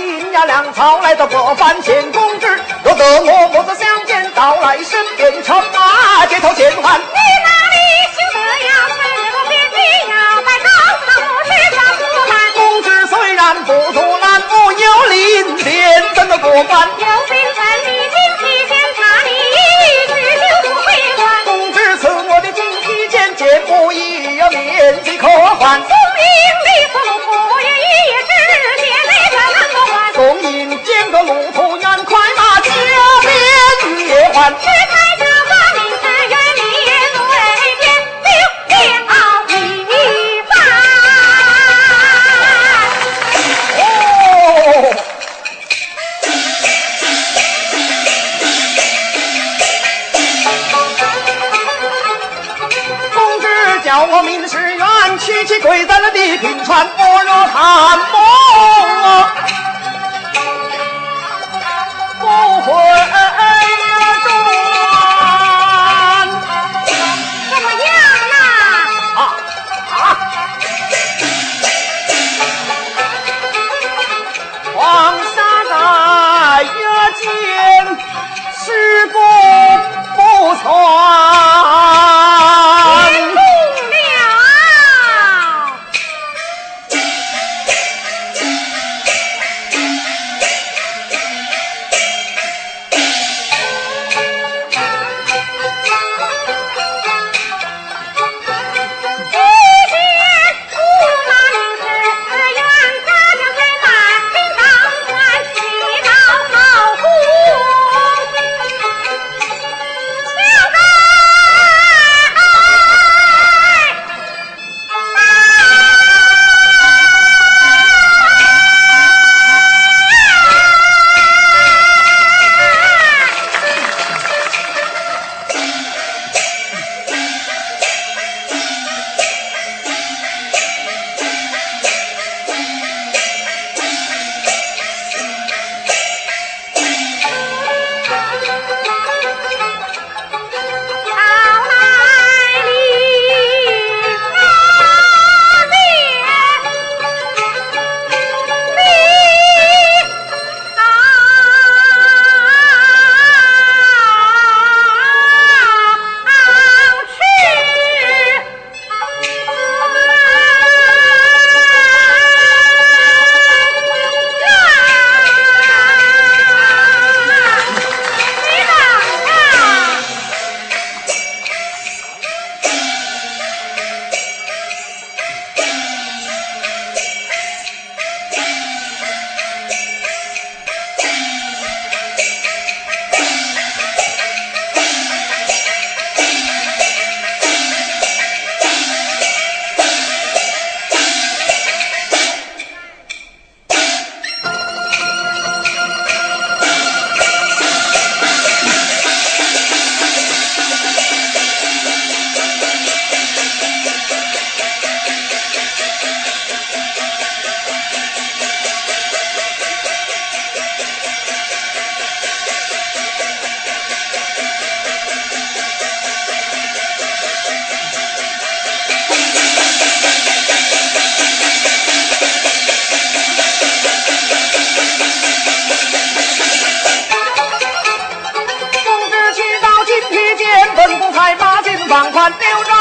阴阳两道来到各方献公知若得我母子相见到来生变成马街头见你听传我若谈梦。没有